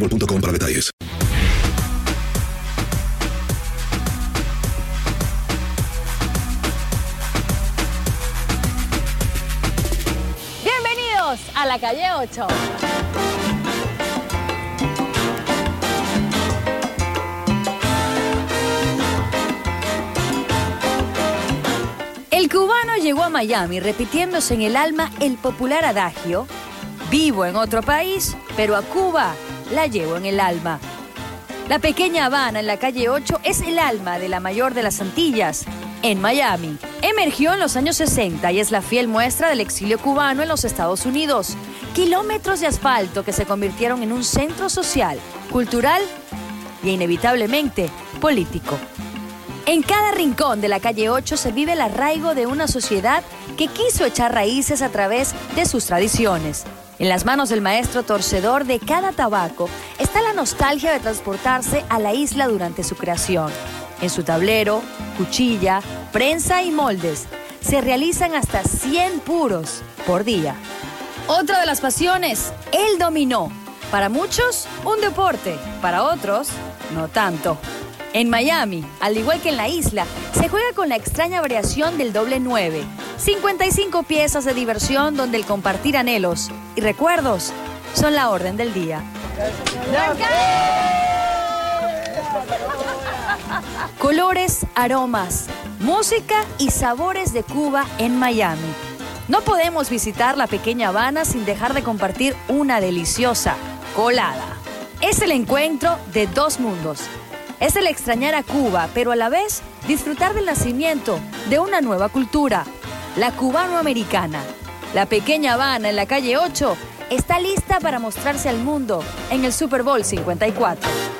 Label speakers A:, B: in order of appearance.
A: boostmobile.com para detalles.
B: Bienvenidos a la calle 8. El cubano llegó a Miami repitiéndose en el alma el popular adagio, vivo en otro país, pero a Cuba la llevo en el alma. La pequeña Habana en la calle 8 es el alma de la mayor de las Antillas, en Miami. Emergió en los años 60 y es la fiel muestra del exilio cubano en los Estados Unidos. Kilómetros de asfalto que se convirtieron en un centro social, cultural y inevitablemente político. En cada rincón de la calle 8 se vive el arraigo de una sociedad que quiso echar raíces a través de sus tradiciones. En las manos del maestro torcedor de cada tabaco está la nostalgia de transportarse a la isla durante su creación. En su tablero, cuchilla, prensa y moldes se realizan hasta 100 puros por día. Otra de las pasiones, el dominó. Para muchos, un deporte, para otros, no tanto. En Miami, al igual que en la isla, se juega con la extraña variación del doble 9. 55 piezas de diversión donde el compartir anhelos y recuerdos son la orden del día. Colores, aromas, música y sabores de Cuba en Miami. No podemos visitar la pequeña Habana sin dejar de compartir una deliciosa colada. Es el encuentro de dos mundos. Es el extrañar a Cuba, pero a la vez disfrutar del nacimiento de una nueva cultura, la cubanoamericana. La pequeña Habana en la calle 8 está lista para mostrarse al mundo en el Super Bowl 54.